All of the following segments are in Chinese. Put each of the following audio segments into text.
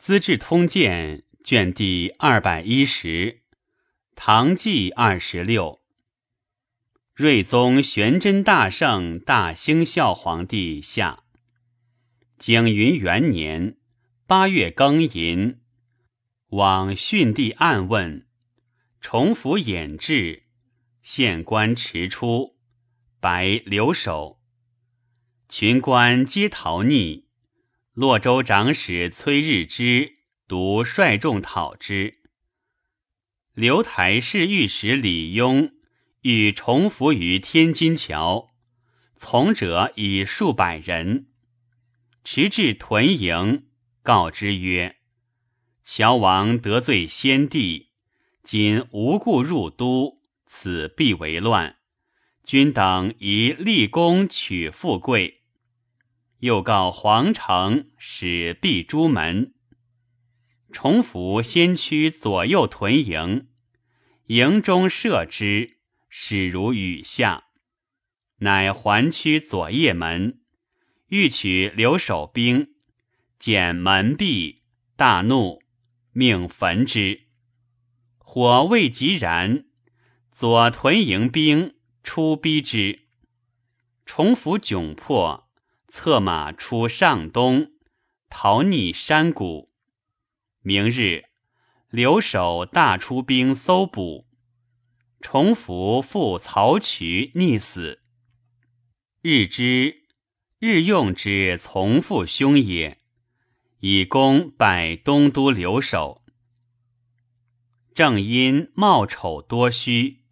资治通鉴》卷第二百一十，唐纪二十六。睿宗玄真大圣大兴孝皇帝下。景云元年八月庚寅，往训帝暗问，重府衍至，县官迟出，白留守，群官皆逃匿。洛州长史崔日之独率众讨之。刘台侍御史李邕欲重伏于天津桥，从者以数百人，持至屯营，告之曰：“乔王得罪先帝，今无故入都，此必为乱。君等宜立功取富贵。”又告皇城使闭朱门，重福先驱左右屯营，营中设之，始如雨下。乃环驱左掖门，欲取留守兵，见门闭，大怒，命焚之。火未及燃，左屯营兵出逼之，重福窘迫。策马出上东，逃匿山谷。明日，留守大出兵搜捕，重服赴曹渠溺死。日之，日用之从父兄也，以功拜东都留守。正因貌丑多虚，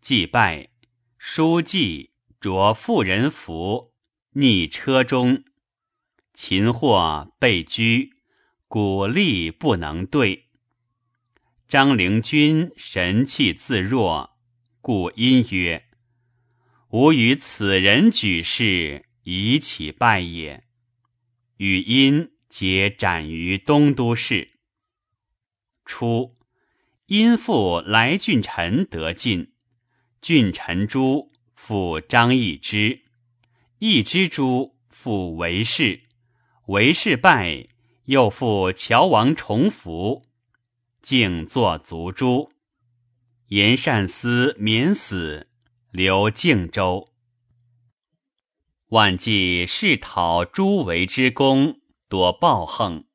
祭拜书记着妇人服。逆车中，擒获被拘，鼓励不能对。张灵君神气自若，故因曰：“吾与此人举事，以起败也。”语音皆斩于东都市。初，因父来俊臣得进，俊臣诛，复张易之。一之诛，复为氏；为氏败，又复乔王重服，竟作族诛。言善思免死，留靖州。万计试讨诸为之功，多暴横。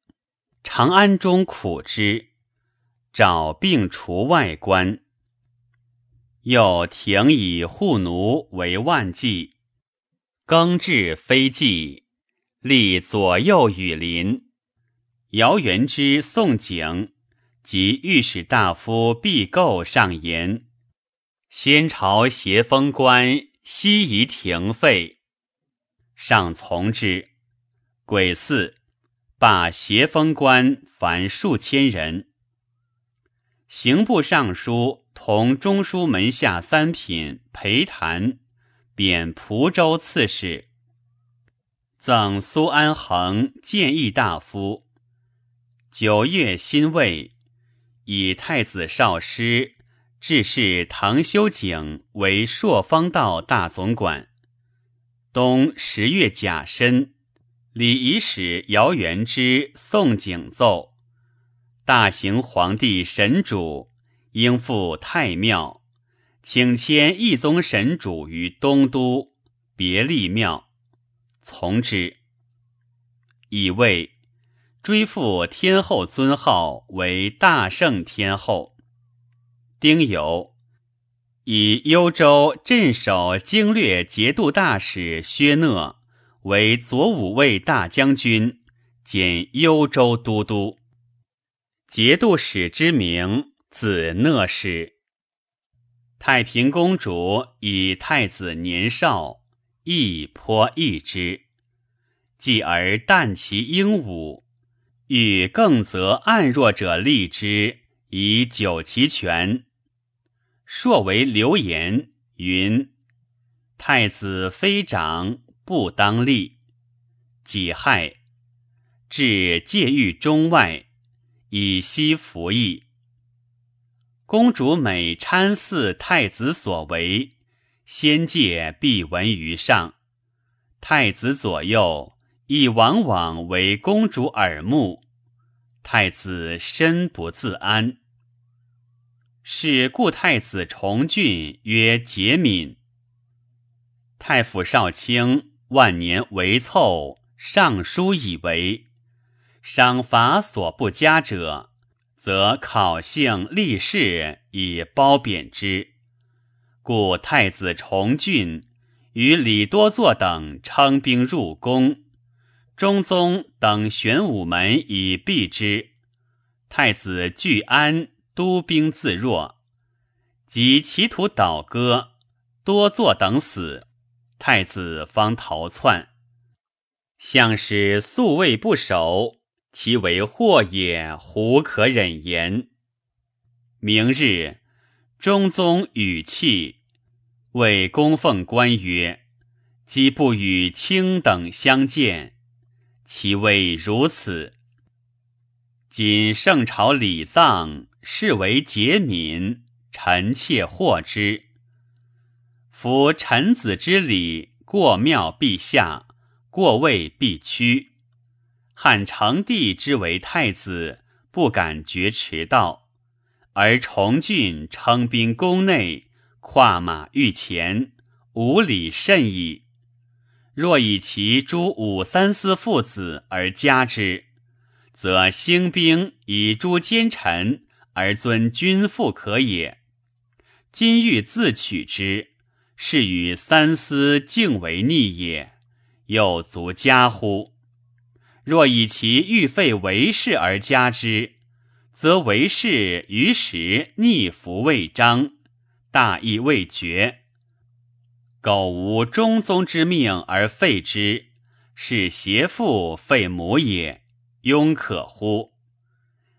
长安中苦之，找并除外官。又廷以护奴为万计。更置非计，立左右羽林。姚元之、宋景及御史大夫毕构上言：先朝协封官悉宜停废，上从之。癸巳，罢协封官凡数千人。刑部尚书同中书门下三品裴谭。贬蒲州刺史，赠苏安衡谏议大夫。九月辛未，以太子少师致仕唐修景为朔方道大总管。冬十月甲申，礼仪使姚元之、宋景奏：大行皇帝神主应赴太庙。请迁一宗神主于东都别立庙，从之。以为追复天后尊号为大圣天后。丁酉，以幽州镇守经略节度大使薛讷为左武卫大将军兼幽州都督。节度使之名，字讷氏。太平公主以太子年少，亦颇异之。继而旦其英武，欲更则暗弱者立之，以久其权。朔为流言云：太子非长，不当立。己亥，至戒狱中外，以息服役。公主每参祀太子所为，先界必闻于上。太子左右亦往往为公主耳目。太子身不自安。是故太子重俊曰节敏。太傅少卿万年为凑，尚书以为赏罚所不加者，则考幸立事以褒贬之。故太子重俊与李多作等称兵入宫，中宗等玄武门以避之。太子惧安。督兵自若，及其图倒戈，多作等死，太子方逃窜。相使素位不守，其为祸也，胡可忍言？明日，中宗语气，谓供奉官曰：“既不与卿等相见，其谓如此。今圣朝礼葬。”是为节敏，臣妾获之。夫臣子之礼，过庙必下，过位必屈。汉成帝之为太子，不敢绝迟道，而崇峻称兵宫内，跨马御前，无礼甚矣。若以其诸武三思父子而加之，则兴兵以诛奸臣。而尊君父可也。今欲自取之，是与三思敬为逆也，又足加乎？若以其欲废为氏而加之，则为氏于时逆服未彰，大义未决。苟无中宗之命而废之，是邪父废母也，庸可乎？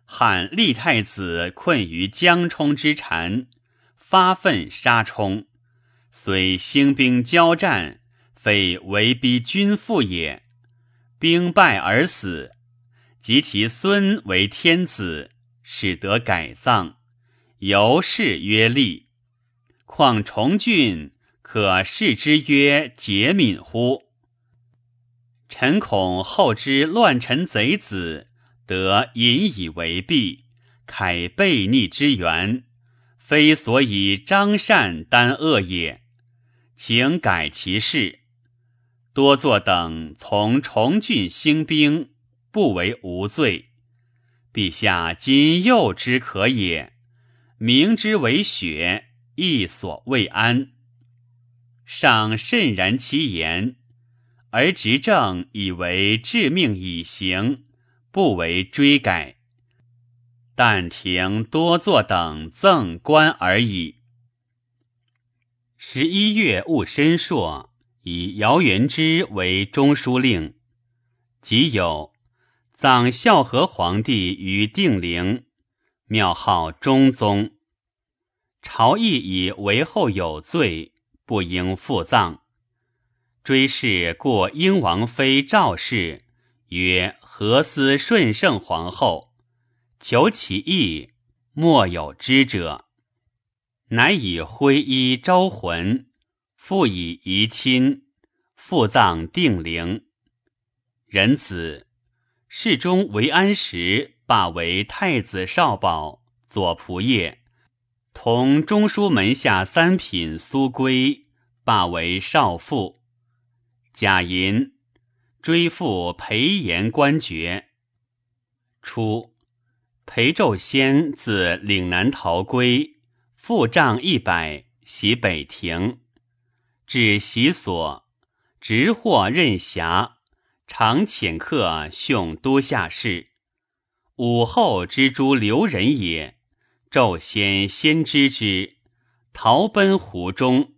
汉立太子困于江冲之缠，发愤杀冲，虽兴兵交战，非为逼君父也。兵败而死，及其孙为天子，使得改葬，由是曰立。况重俊可视之曰节敏乎？臣恐后之乱臣贼子。得引以为弊，慨悖逆之源，非所以张善担恶也。请改其事。多作等从重郡兴兵，不为无罪。陛下今又之可也，明之为雪，亦所未安。上甚然其言，而执政以为致命以行。不为追改，但停多作等赠官而已。十一月戊申朔，以姚元之为中书令。即有葬孝和皇帝于定陵，庙号中宗。朝议以为后有罪，不应复葬。追谥过英王妃赵氏。曰：何思顺圣皇后？求其意，莫有知者。乃以灰衣招魂，复以遗亲，复葬定陵。仁子世中为安时，罢为太子少保，左仆射。同中书门下三品苏归，罢为少傅。贾寅。追复裴炎官爵。初，裴胄先自岭南逃归，复仗一百，袭北庭，至习所，执获任侠，常遣客凶都下士。武后之诸留人也，胄先先知之，逃奔湖中。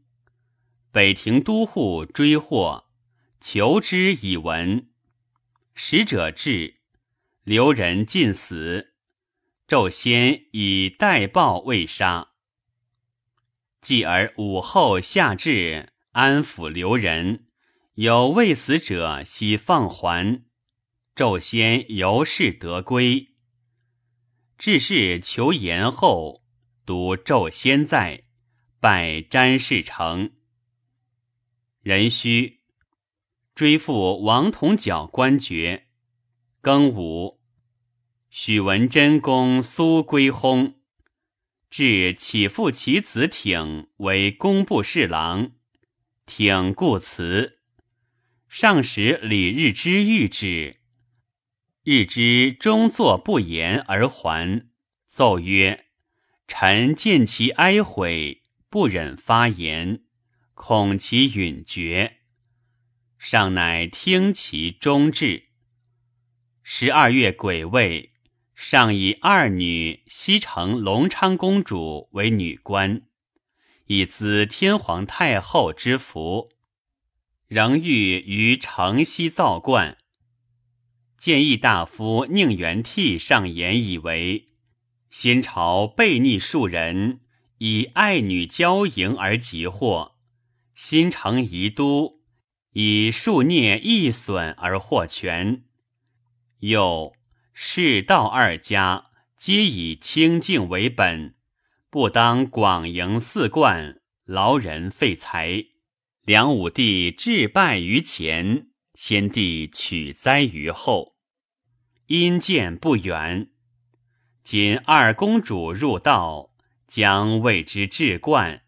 北庭都护追获。求之以闻，使者至，留人尽死。纣先以代报未杀。继而武后下至，安抚留人，有未死者，悉放还。昼先由是得归。至是求延后，独昼先在，拜詹事成。壬戌。追复王同角官爵，庚午，许文贞公苏归薨，至起复其子挺为工部侍郎，挺故辞。上使李日之谕旨，日之终坐不言而还，奏曰：“臣见其哀悔，不忍发言，恐其允绝。”上乃听其终至。十二月癸未。上以二女西城隆昌公主为女官，以资天皇太后之福，仍欲于城西造观。建议大夫宁元替上言以为：先朝背逆庶人，以爱女骄淫而急祸；新城宜都，以庶孽易损而获权。又。世道二家皆以清净为本，不当广营四冠，劳人费财。梁武帝致败于前，先帝取灾于后，因见不远。今二公主入道，将为之治冠，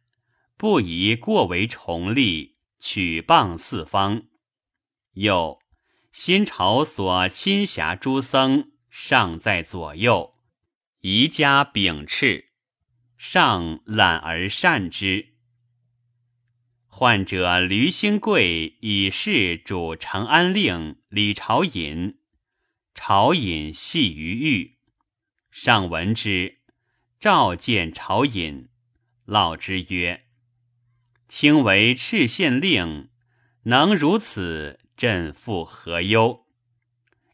不宜过为崇利，取谤四方。又新朝所亲辖诸僧。尚在左右，宜加秉斥，上懒而善之。患者吕兴贵以示主长安令李朝隐，朝隐系于狱，上闻之，召见朝隐，唠之曰：“卿为敕县令，能如此，朕复何忧？”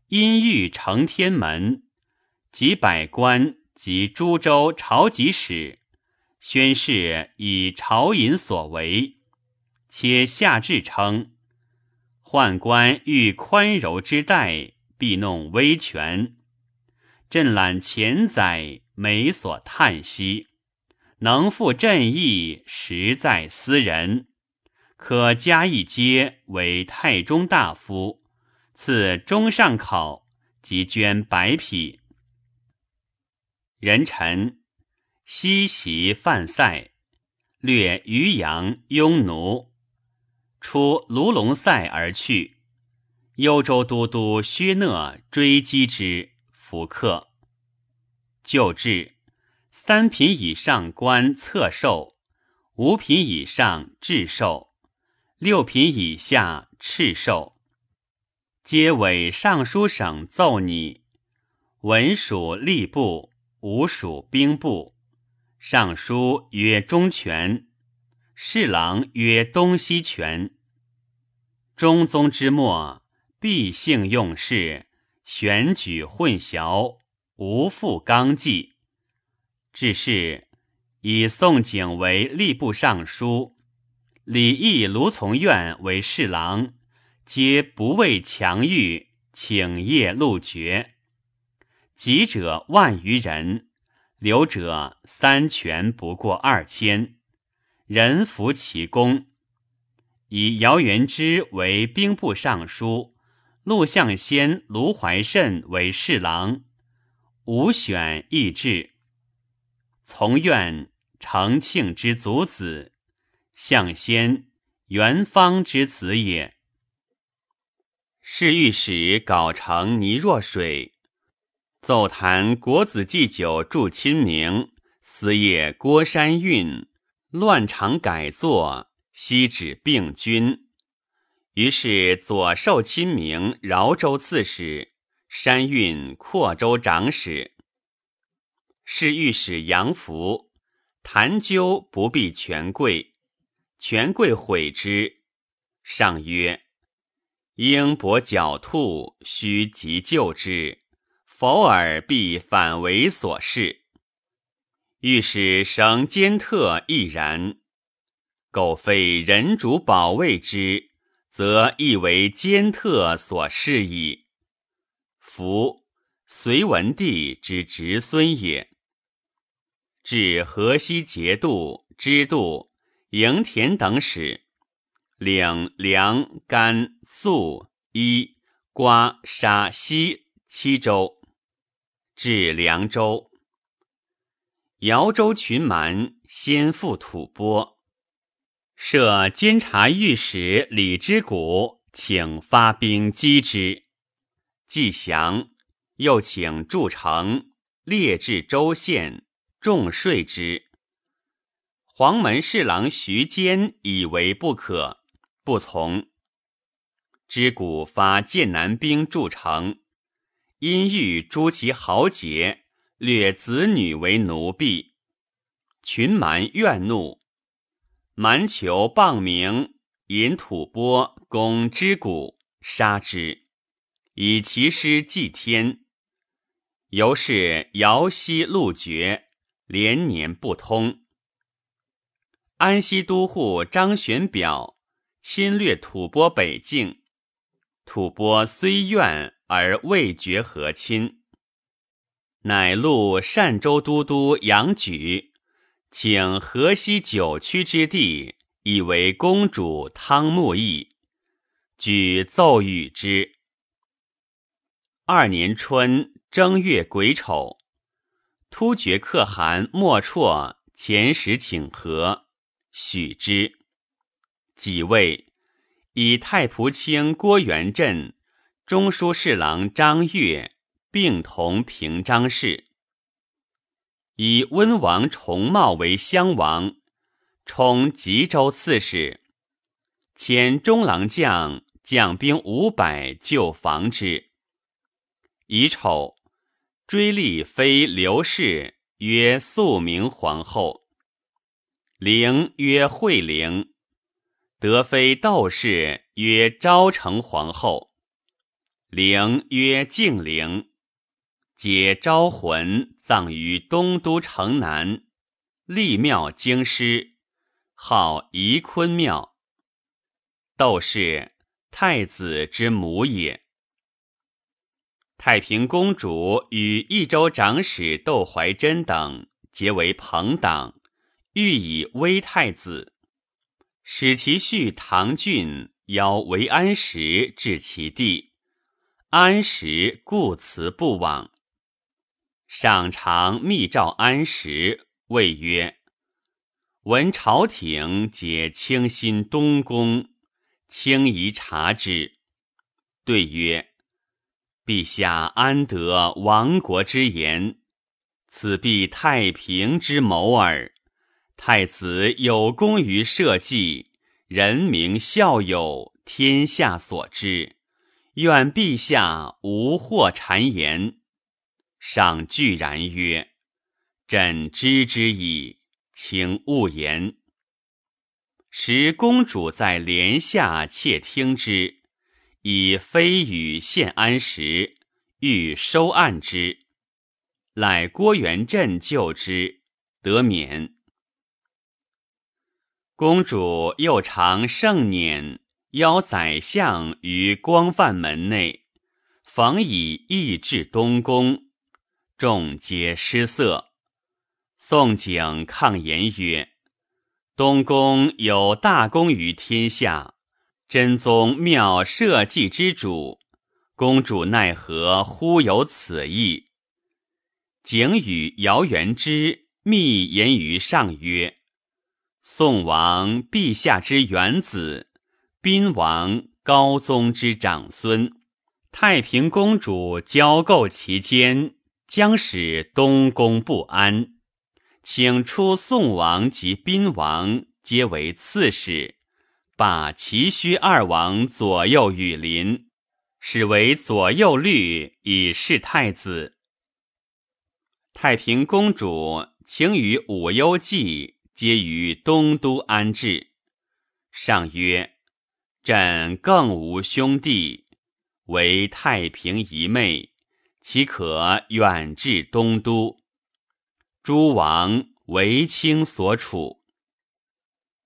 因欲承天门，及百官及诸州朝集使，宣誓以朝隐所为，且下至称，宦官欲宽柔之待，必弄威权。朕览前载，每所叹息，能复朕意，实在斯人，可加一阶为太中大夫。赐中上考，即捐百匹。人臣西袭范塞，略渔阳庸奴，出卢龙塞而去。幽州都督薛讷追击之，俘克。就至，三品以上官册授，五品以上制授，六品以下敕授。皆委尚书省奏拟，文属吏部，武属兵部。尚书曰中权，侍郎曰东西权。中宗之末，必性用事，选举混淆，无复纲纪。至是，以宋景为吏部尚书，李毅、卢从愿为侍郎。皆不畏强欲，请业禄爵。籍者万余人，留者三权不过二千，人服其功。以姚元之为兵部尚书，陆象先、卢怀慎为侍郎，五选议制。从愿成庆之族子，象先元方之子也。侍御史稿成倪若水奏弹国子祭酒祝亲明，司业郭山运乱常改作，西指病君。于是左授亲明饶州刺史，山运扩州长史。侍御史杨福谈究不必权贵，权贵悔之，上曰。应博狡兔，须急救之，否尔必反为所事。欲使绳奸特亦然。苟非人主保卫之，则亦为奸特所事矣。夫隋文帝之侄孙也。至河西节度、知度、营田等使。领粮、甘、粟、衣、瓜、沙、西七州，至凉州。姚州群蛮先赴吐蕃，设监察御史李之谷，请发兵击之。既降，又请筑城，列至州县，重税之。黄门侍郎徐坚以为不可，不从。之谷发剑南兵筑城，因欲诛其豪杰。掠子女为奴婢，群蛮怨怒，蛮求谤名，引吐蕃攻之谷，杀之，以其师祭天。由是遥西路绝，连年不通。安西都护张玄表侵略吐蕃北境，吐蕃虽怨而未决和亲。乃录善州都督杨举，请河西九曲之地，以为公主汤沐邑。举奏与之。二年春正月癸丑，突厥可汗莫绰遣使请和，许之。己未，以太仆卿郭元振、中书侍郎张悦。并同平章事，以温王重茂为襄王，充吉州刺史，遣中郎将将兵五百救防之。乙丑，追立妃刘氏曰肃明皇后，陵曰惠陵，德妃窦氏曰昭成皇后，陵曰敬陵。皆招魂葬于东都城南，立庙京师，号宜坤庙。窦氏太子之母也。太平公主与益州长史窦怀珍等结为朋党，欲以威太子，使其婿唐俊邀为安石至其地，安石故辞不往。上常密诏安石，谓曰：“闻朝廷解倾心东宫，轻宜察之。”对曰：“陛下安得亡国之言？此必太平之谋耳。太子有功于社稷，人民孝友，天下所知。愿陛下无惑谗言。”上惧然曰：“朕知之矣，请勿言。”时公主在帘下窃听之，以非语献安时，欲收案之，乃郭元振救之，得免。公主又常盛辇，邀宰相于光范门内，逢以意至东宫。众皆失色。宋景抗言曰：“东宫有大功于天下，真宗庙社稷之主，公主奈何忽有此意？”景与姚元之密言于上曰：“宋王陛下之元子，宾王高宗之长孙，太平公主交构其间。”将使东宫不安，请出宋王及宾王皆为刺史，把齐宣二王左右羽林，使为左右律以示太子。太平公主请与武攸暨皆于东都安置。上曰：“朕更无兄弟，唯太平一妹。”岂可远至东都？诸王为卿所处，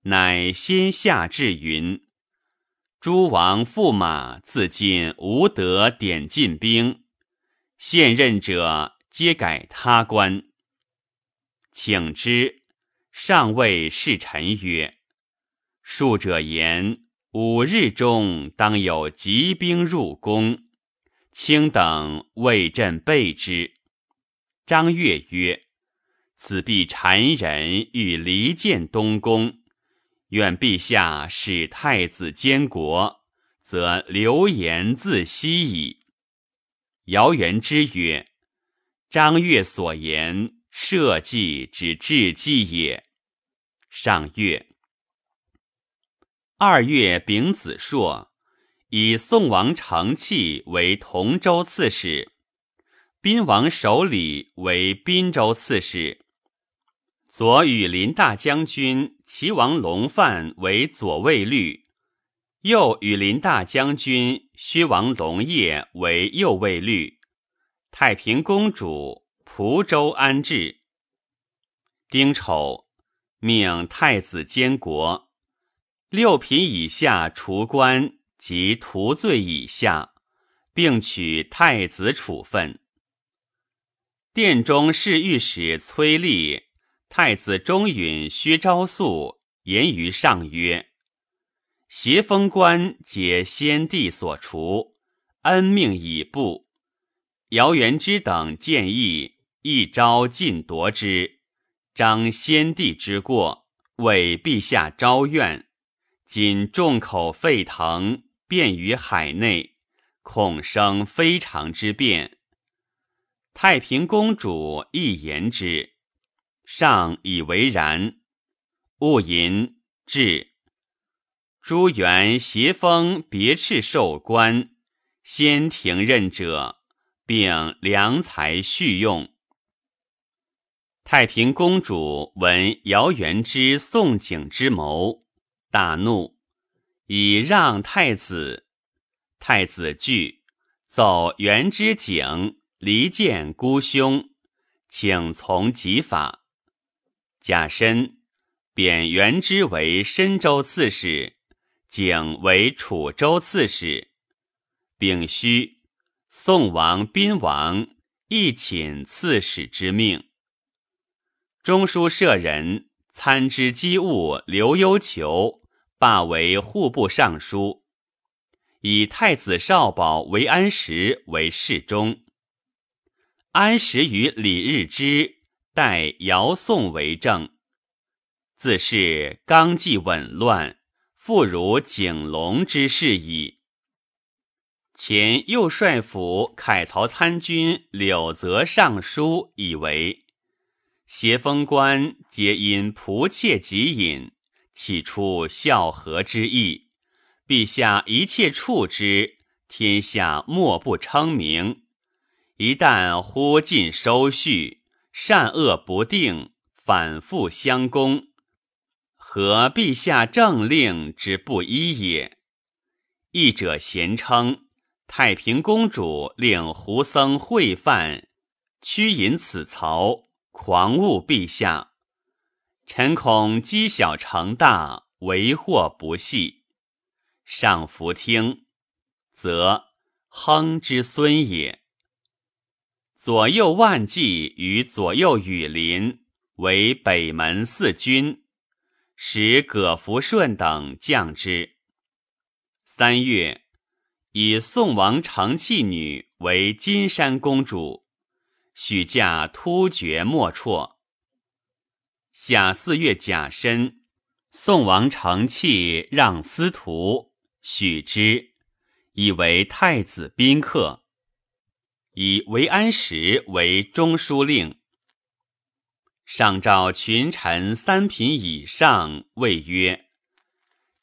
乃先下至云：诸王驸马自尽，无得点进兵。现任者皆改他官。请之。上谓侍臣曰：“庶者言，五日中当有急兵入宫。”卿等为朕备之。张悦曰：“此必谗人欲离间东宫，愿陛下使太子监国，则流言自息矣。”姚元之曰：“张悦所言，社稷之至计也。”上月，二月丙子朔，以宋王承器为同州刺史，宾王守礼为滨州刺史，左羽林大将军齐王龙范为左卫律，右羽林大将军薛王龙业为右卫律。太平公主蒲州安置。丁丑。命太子监国，六品以下除官及徒罪以下，并取太子处分。殿中侍御史崔立、太子中允薛昭素言于上曰：“协封官皆先帝所除，恩命已布。姚元之等建议，一朝尽夺之。”彰先帝之过，为陛下昭怨。今众口沸腾，遍于海内，恐生非常之变。太平公主亦言之，上以为然。勿淫，至。朱元协封别敕授官，先停任者，并良才续用。太平公主闻姚元之宋景之谋，大怒，以让太子。太子惧，奏元之景离间孤兄，请从己法。甲申，贬元之为深州刺史，景为楚州刺史。丙戌，宋王、宾王亦寝刺史之命。中书舍人参知机务刘幽求罢为户部尚书，以太子少保韦安石为侍中。安石与李日之代姚宋为政，自是纲纪紊乱，复如景龙之势矣。前右帅府凯曹参军柳泽尚书以为。协封官皆因仆妾己隐，起出孝和之意。陛下一切处之，天下莫不称名。一旦忽尽收序，善恶不定，反复相攻，何陛下政令之不一也？译者贤称太平公主令胡僧会犯，屈引此曹。狂误陛下，臣恐积小成大，为祸不细。上弗听，则亨之孙也。左右万骑与左右羽林为北门四军，使葛福顺等将之。三月，以宋王成器女为金山公主。许嫁突厥莫辍。夏四月甲申，宋王承器让司徒许之，以为太子宾客，以韦安石为中书令。上召群臣三品以上，谓曰：“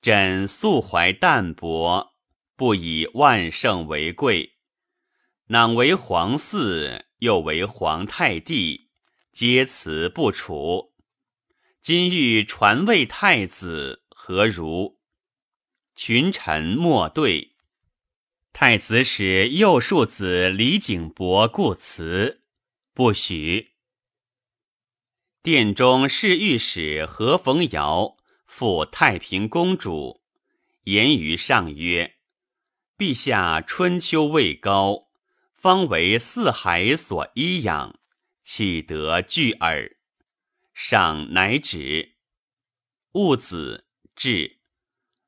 朕素怀淡泊，不以万圣为贵，乃为皇嗣。”又为皇太帝，皆辞不处。今欲传位太子，何如？群臣莫对。太子使右庶子李景伯故辞，不许。殿中侍御史何逢尧复太平公主，言于上曰：“陛下春秋未高。”方为四海所依养，岂得惧耳？上乃止。戊子至，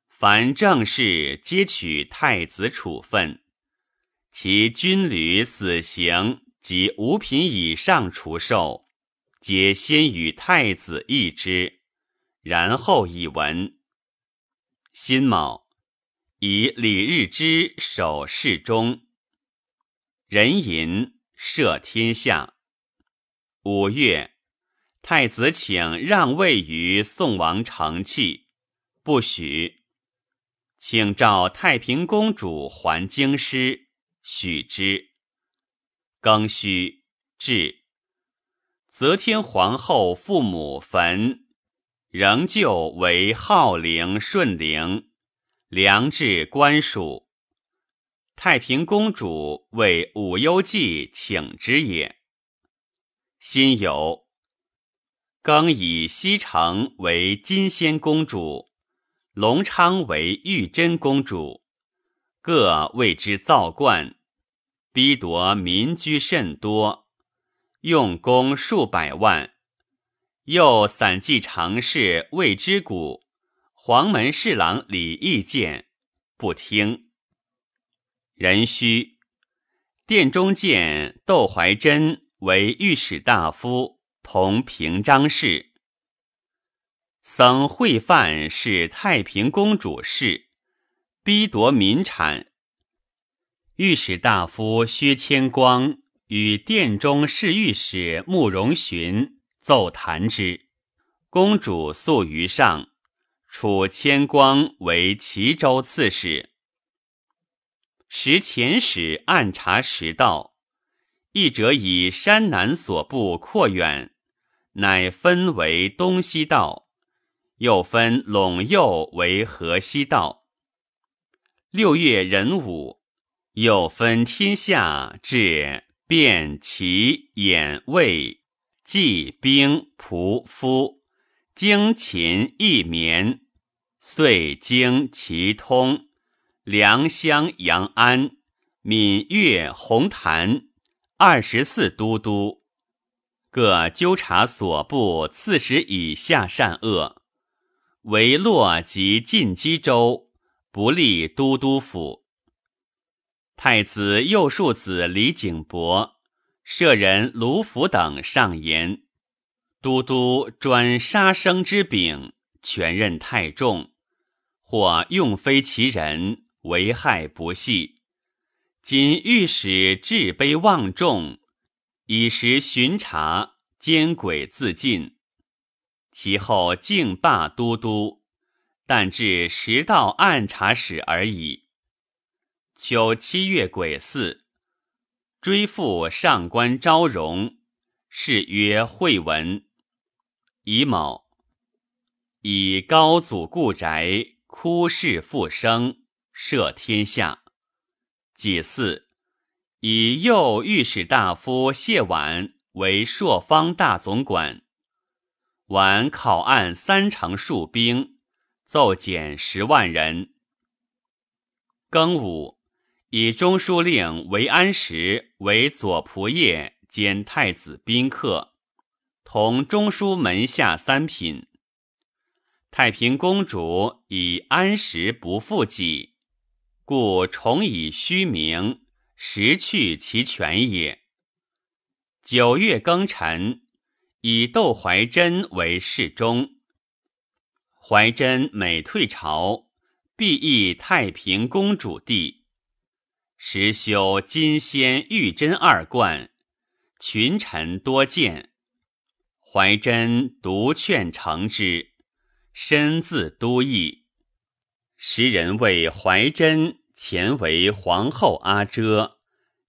凡政事皆取太子处分，其军旅死刑及五品以上除寿，皆先与太子议之，然后以闻。辛卯，以李日之守侍中。壬寅，赦天下。五月，太子请让位于宋王承器，不许。请召太平公主还京师，许之。庚戌，至。则天皇后父母坟，仍旧为浩陵顺陵，良治官署。太平公主为武幽记请之也。辛酉，更以西城为金仙公主。隆昌为玉真公主，各为之造观，逼夺民居甚多，用功数百万。又散记常侍魏之谷、黄门侍郎李义见，不听。壬戌，殿中见窦怀真为御史大夫，同平章事。僧会范是太平公主事，逼夺民产。御史大夫薛谦光与殿中侍御史慕容询奏弹之，公主诉于上，处谦光为齐州刺史。时遣使暗查实道，一者以山南所部扩远，乃分为东西道。又分陇右为河西道。六月壬午，又分天下至卞、齐、兖、魏、冀、兵、蒲、夫、荆、秦、义、绵、遂、荆、齐、通、梁、襄、阳、安、闽、越、洪、潭二十四都督，各纠察所部刺史以下善恶。为洛及晋畿州不立都督府。太子右庶子李景伯、舍人卢福等上言：都督专杀生之柄，权任太重，或用非其人，为害不细。今御史志卑望重，以时巡查，奸诡自尽。其后竟罢都督，但至时道按察使而已。秋七月癸巳，追复上官昭容，谥曰惠文。乙卯，以高祖故宅哭室复生，赦天下。己巳，以右御史大夫谢婉为朔方大总管。晚考案三成数兵，奏减十万人。庚午，以中书令韦安石为左仆射兼太子宾客，同中书门下三品。太平公主以安石不复己，故重以虚名，实去其权也。九月庚辰。以窦怀真为侍中。怀真每退朝，必诣太平公主地，时修金仙玉真二观，群臣多见。怀真独劝成之，身自都邑。时人谓怀真前为皇后阿遮，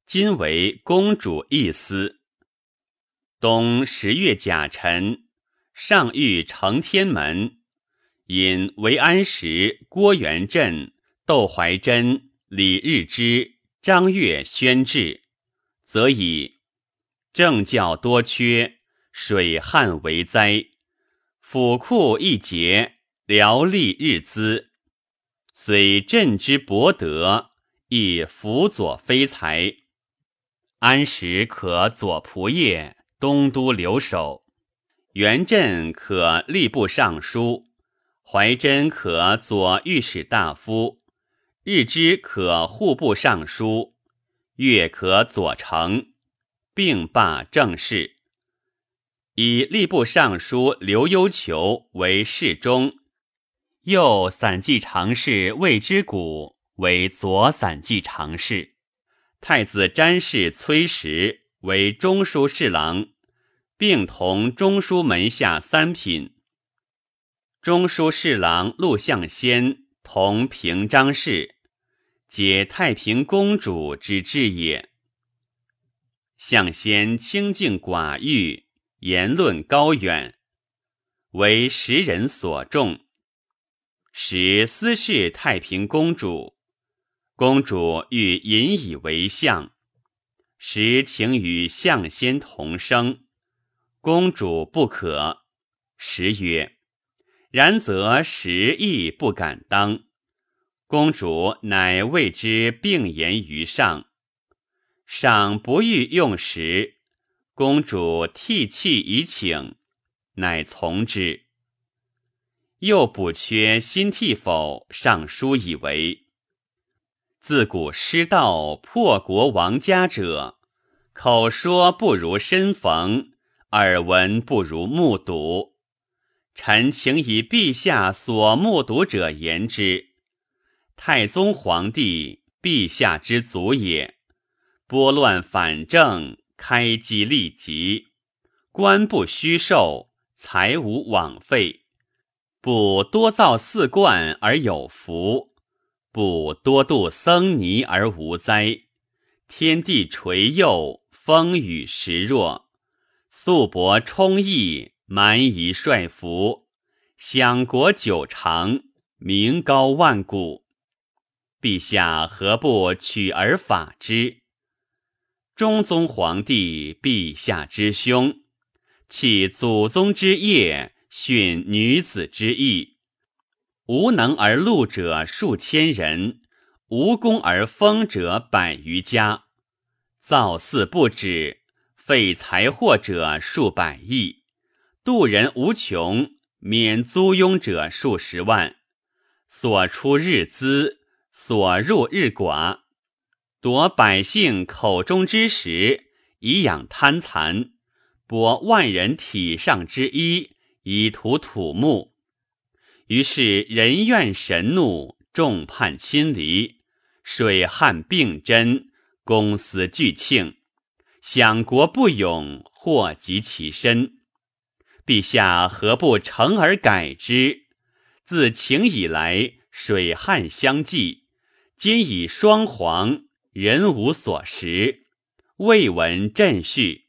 今为公主义思。冬十月甲辰，上御承天门，引韦安石、郭元振、窦怀真、李日之、张悦宣制，则以政教多缺，水旱为灾，府库一竭，辽吏日资，虽朕之博德，亦辅佐非才。安石可左仆射。东都留守，元镇可吏部尚书，怀真可左御史大夫，日之可户部尚书，月可左丞。并罢政事，以吏部尚书刘幽求为侍中，右散骑常侍魏之谷为左散骑常侍，太子詹事崔实为中书侍郎，并同中书门下三品。中书侍郎陆象先同平章事，皆太平公主之志也。象先清静寡欲，言论高远，为时人所重。时私事太平公主，公主欲引以为相，时请与相先同生，公主不可。时曰。然则时亦不敢当，公主乃谓之并言于上，上不欲用时，公主涕泣以请，乃从之。又补缺新替否？尚书以为，自古失道破国亡家者，口说不如身逢，耳闻不如目睹。臣请以陛下所目睹者言之。太宗皇帝，陛下之祖也。拨乱反正，开基立极，官不虚受，财无枉费。不多造寺观而有福，不多度僧尼而无灾。天地垂佑，风雨时若，素帛充溢。蛮夷率服，享国久长，名高万古。陛下何不取而法之？中宗皇帝，陛下之兄，弃祖宗之业，训女子之义。无能而禄者数千人，无功而封者百余家。造寺不止，废财货者数百亿。度人无穷，免租庸者数十万，所出日资，所入日寡，夺百姓口中之食，以养贪残；剥万人体上之衣，以图土木。于是人怨神怒，众叛亲离，水旱并真，公私俱庆，享国不永，祸及其身。陛下何不成而改之？自秦以来，水旱相继，今已双黄，人无所食，未闻朕序，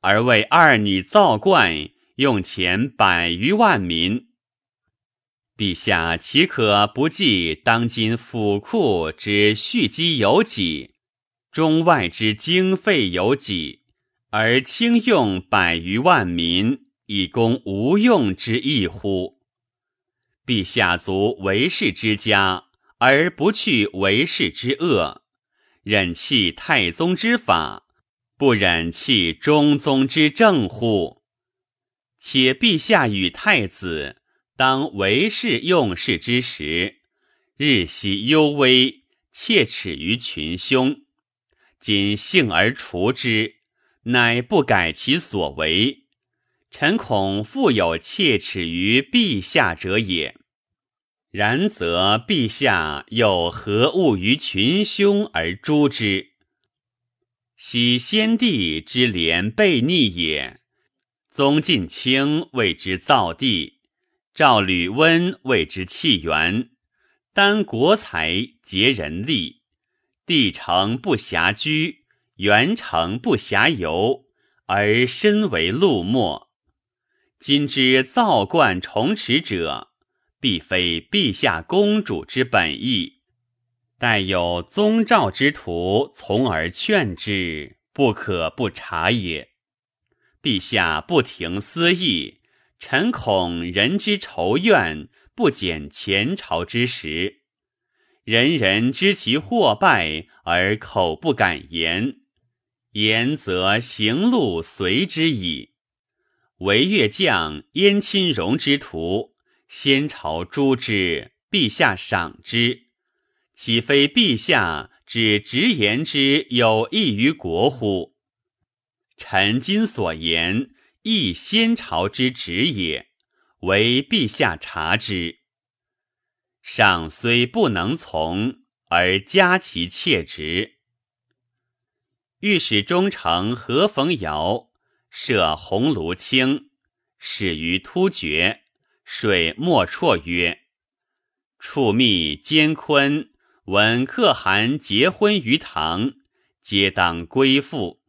而为二女造冠，用钱百余万民。陛下岂可不计当今府库之蓄积有几，中外之经费有几，而轻用百余万民？以供无用之役乎？陛下足为士之家，而不去为士之恶，忍弃太宗之法，不忍弃中宗之政乎？且陛下与太子当为事用事之时，日夕忧危，切齿于群凶。今幸而除之，乃不改其所为。臣恐复有切齿于陛下者也。然则陛下又何恶于群凶而诛之？昔先帝之廉悖逆也。宗近卿谓之造地，赵吕温谓之弃园。单国财竭人力，地城不暇居，园城不暇游，而身为路没。今之造冠重持者，必非陛下公主之本意。待有宗赵之徒从而劝之，不可不察也。陛下不停私议，臣恐人之仇怨不减前朝之时。人人知其祸败，而口不敢言，言则行路随之矣。为越将燕亲荣之徒，先朝诛之，陛下赏之，岂非陛下只直言之有益于国乎？臣今所言，亦先朝之旨也，唯陛下察之。上虽不能从，而加其切职。御史中丞何逢尧设鸿胪卿，始于突厥，水莫绰曰：“处密兼坤闻可汗结婚于唐，皆当归附。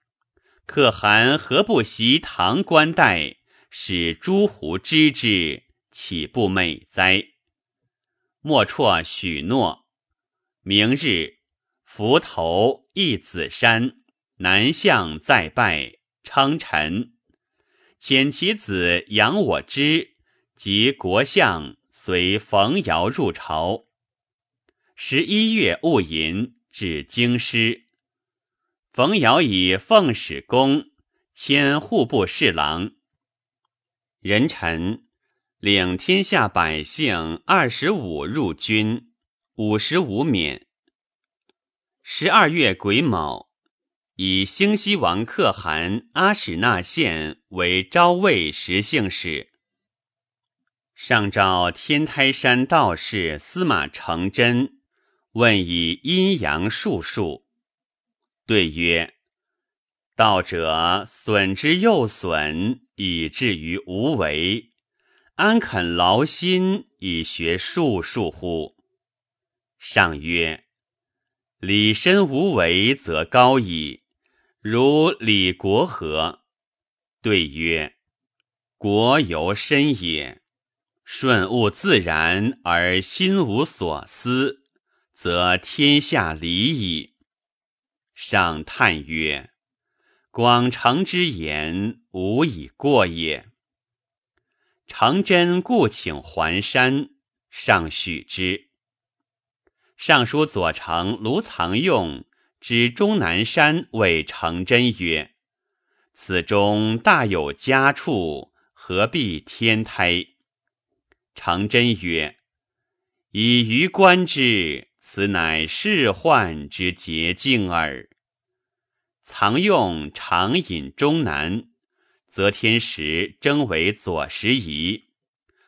可汗何不袭唐冠带，使诸胡知之，岂不美哉？”莫辍许诺。明日，伏头一子山。南向再拜，称臣，遣其子杨我之及国相随冯尧入朝。十一月戊寅，至京师。冯尧以奉使公，迁户部侍郎。人臣领天下百姓二十五入军，五十五免。十二月癸卯。以兴西王可汗阿史那宪为昭魏实姓使。上召天台山道士司马承祯，问以阴阳术数。对曰：“道者损之又损，以至于无为，安肯劳心以学术数乎？”上曰：“礼身无为，则高矣。”如李国何？对曰：“国由身也，顺物自然而心无所思，则天下理矣。”上叹曰：“广成之言，无以过也。”成真故请还山，上许之。尚书左丞卢藏用。指终南山谓成真曰：“此中大有佳处，何必天胎？”成真曰：“以余观之，此乃仕宦之捷径耳。”常用常引终南，则天时争为左拾遗，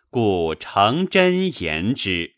故成真言之。